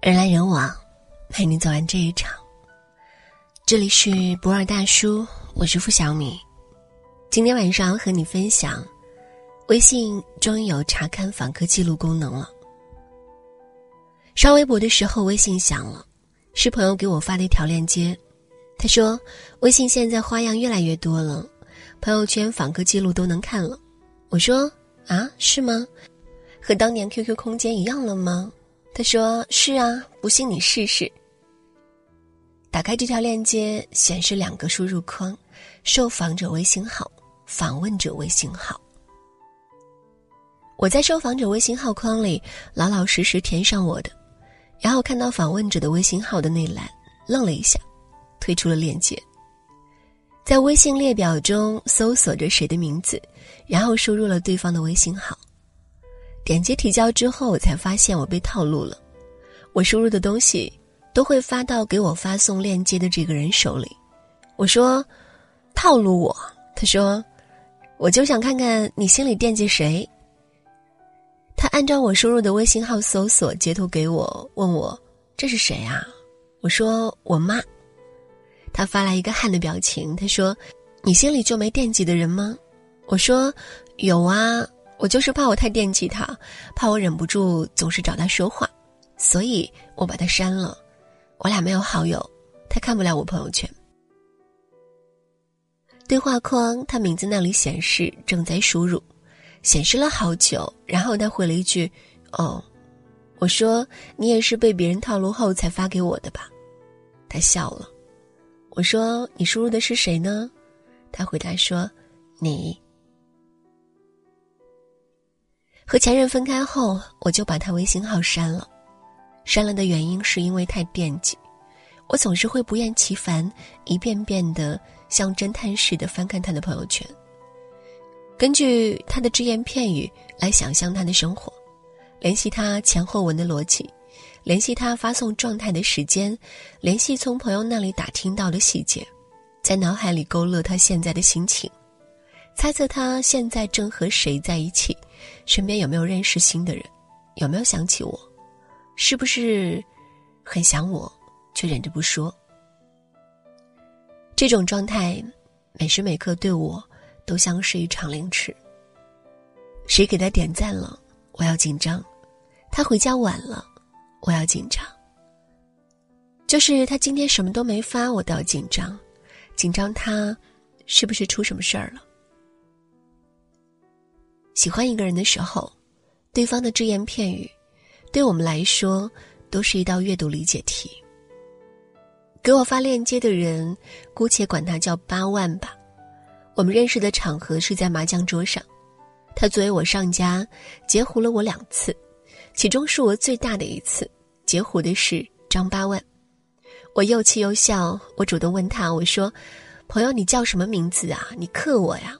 人来人往，陪你走完这一场。这里是博尔大叔，我是付小米。今天晚上和你分享，微信终于有查看访客记录功能了。刷微博的时候，微信响了，是朋友给我发的一条链接。他说，微信现在花样越来越多了，朋友圈访客记录都能看了。我说啊，是吗？和当年 QQ 空间一样了吗？他说：“是啊，不信你试试。”打开这条链接，显示两个输入框：受访者微信号、访问者微信号。我在受访者微信号框里老老实实填上我的，然后看到访问者的微信号的那栏，愣了一下，退出了链接。在微信列表中搜索着谁的名字，然后输入了对方的微信号。点击提交之后，我才发现我被套路了。我输入的东西都会发到给我发送链接的这个人手里。我说：“套路我。”他说：“我就想看看你心里惦记谁。”他按照我输入的微信号搜索，截图给我，问我：“这是谁啊？”我说：“我妈。”他发来一个汗的表情。他说：“你心里就没惦记的人吗？”我说：“有啊。”我就是怕我太惦记他，怕我忍不住总是找他说话，所以我把他删了。我俩没有好友，他看不了我朋友圈。对话框他名字那里显示正在输入，显示了好久，然后他回了一句：“哦。”我说：“你也是被别人套路后才发给我的吧？”他笑了。我说：“你输入的是谁呢？”他回答说：“你。”和前任分开后，我就把他微信号删了。删了的原因是因为太惦记，我总是会不厌其烦，一遍遍的像侦探似的翻看他的朋友圈，根据他的只言片语来想象他的生活，联系他前后文的逻辑，联系他发送状态的时间，联系从朋友那里打听到的细节，在脑海里勾勒他现在的心情，猜测他现在正和谁在一起。身边有没有认识新的人？有没有想起我？是不是很想我，却忍着不说？这种状态，每时每刻对我都像是一场凌迟。谁给他点赞了，我要紧张；他回家晚了，我要紧张。就是他今天什么都没发，我都要紧张，紧张他是不是出什么事儿了？喜欢一个人的时候，对方的只言片语，对我们来说都是一道阅读理解题。给我发链接的人，姑且管他叫八万吧。我们认识的场合是在麻将桌上，他作为我上家，截胡了我两次，其中数额最大的一次，截胡的是张八万。我又气又笑，我主动问他，我说：“朋友，你叫什么名字啊？你克我呀？”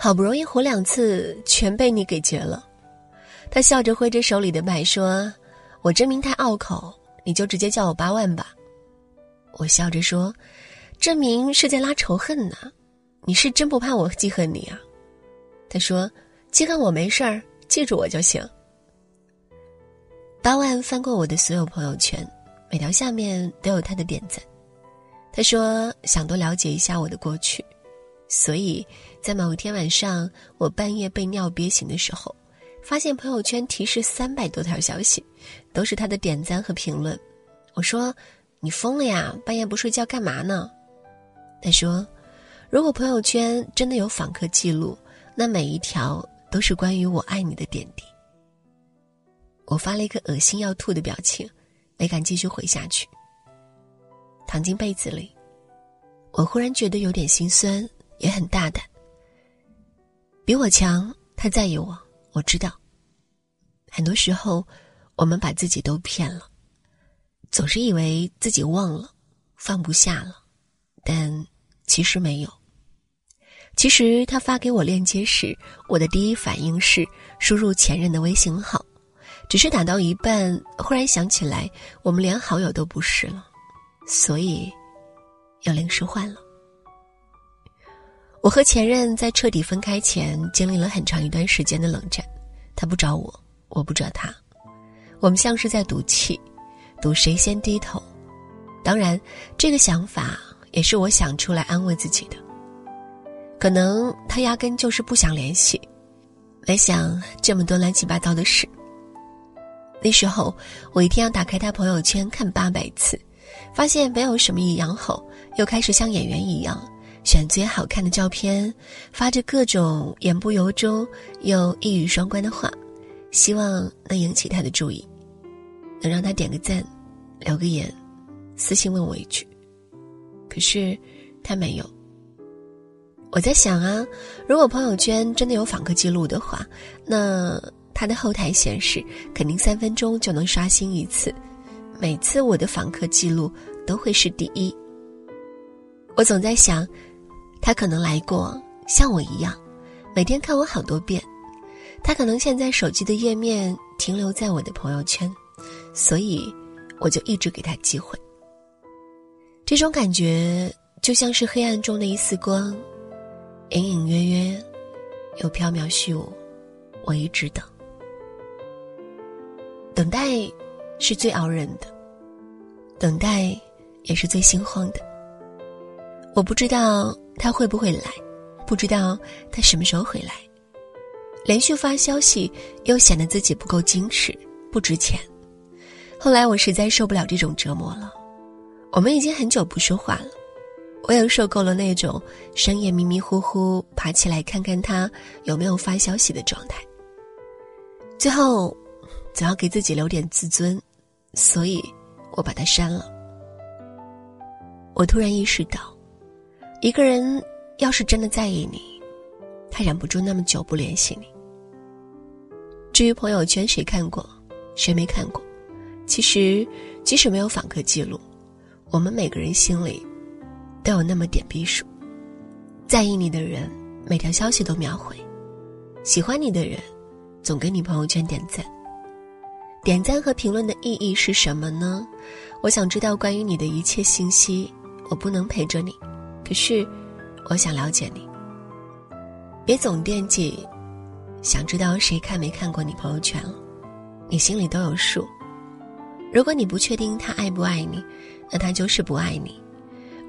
好不容易活两次，全被你给绝了。他笑着挥着手里的麦说：“我真名太拗口，你就直接叫我八万吧。”我笑着说：“这名是在拉仇恨呢，你是真不怕我记恨你啊？”他说：“记恨我没事儿，记住我就行。”八万翻过我的所有朋友圈，每条下面都有他的点赞。他说：“想多了解一下我的过去。”所以，在某一天晚上，我半夜被尿憋醒的时候，发现朋友圈提示三百多条消息，都是他的点赞和评论。我说：“你疯了呀？半夜不睡觉干嘛呢？”他说：“如果朋友圈真的有访客记录，那每一条都是关于我爱你的点滴。”我发了一个恶心要吐的表情，没敢继续回下去。躺进被子里，我忽然觉得有点心酸。也很大胆，比我强，他在意我，我知道。很多时候，我们把自己都骗了，总是以为自己忘了，放不下了，但其实没有。其实他发给我链接时，我的第一反应是输入前任的微信号，只是打到一半，忽然想起来我们连好友都不是了，所以要临时换了。我和前任在彻底分开前，经历了很长一段时间的冷战。他不找我，我不找他。我们像是在赌气，赌谁先低头。当然，这个想法也是我想出来安慰自己的。可能他压根就是不想联系，没想这么多乱七八糟的事。那时候我一天要打开他朋友圈看八百次，发现没有什么异样后，又开始像演员一样选最好看的照片，发着各种言不由衷又一语双关的话，希望能引起他的注意，能让他点个赞，留个言，私信问我一句。可是他没有。我在想啊，如果朋友圈真的有访客记录的话，那他的后台显示肯定三分钟就能刷新一次，每次我的访客记录都会是第一。我总在想，他可能来过，像我一样，每天看我好多遍。他可能现在手机的页面停留在我的朋友圈，所以我就一直给他机会。这种感觉就像是黑暗中的一丝光。隐隐约约，又缥缈虚无，我一直等。等待是最熬人的，等待也是最心慌的。我不知道他会不会来，不知道他什么时候回来。连续发消息又显得自己不够矜持、不值钱。后来我实在受不了这种折磨了，我们已经很久不说话了。我也受够了那种深夜迷迷糊糊爬起来看看他有没有发消息的状态。最后，总要给自己留点自尊，所以我把他删了。我突然意识到，一个人要是真的在意你，他忍不住那么久不联系你。至于朋友圈谁看过，谁没看过，其实即使没有访客记录，我们每个人心里。都有那么点逼数，在意你的人每条消息都秒回，喜欢你的人总给你朋友圈点赞。点赞和评论的意义是什么呢？我想知道关于你的一切信息。我不能陪着你，可是我想了解你。别总惦记，想知道谁看没看过你朋友圈了，你心里都有数。如果你不确定他爱不爱你，那他就是不爱你。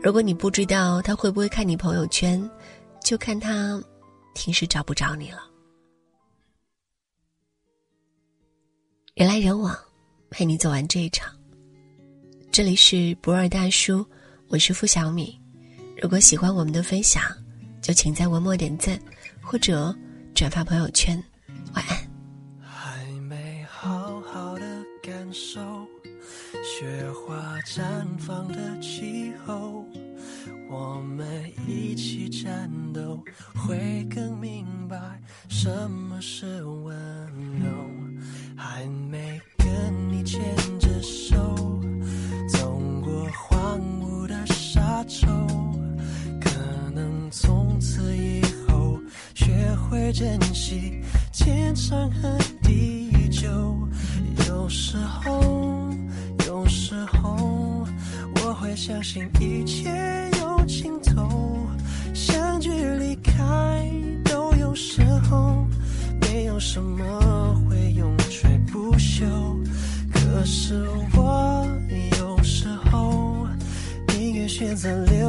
如果你不知道他会不会看你朋友圈，就看他平时找不着你了。人来人往，陪你走完这一场。这里是博尔大叔，我是付小米。如果喜欢我们的分享，就请在文末点赞或者转发朋友圈。晚安。还没好好的感受。雪花绽放的气候，我们一起战斗，会更明白什么是温柔。还没珍惜天长和地久。有时候。有时候我会相信一切有尽头，相聚离开都有时候，没有什么会永垂不朽。可是我有时候宁愿选择留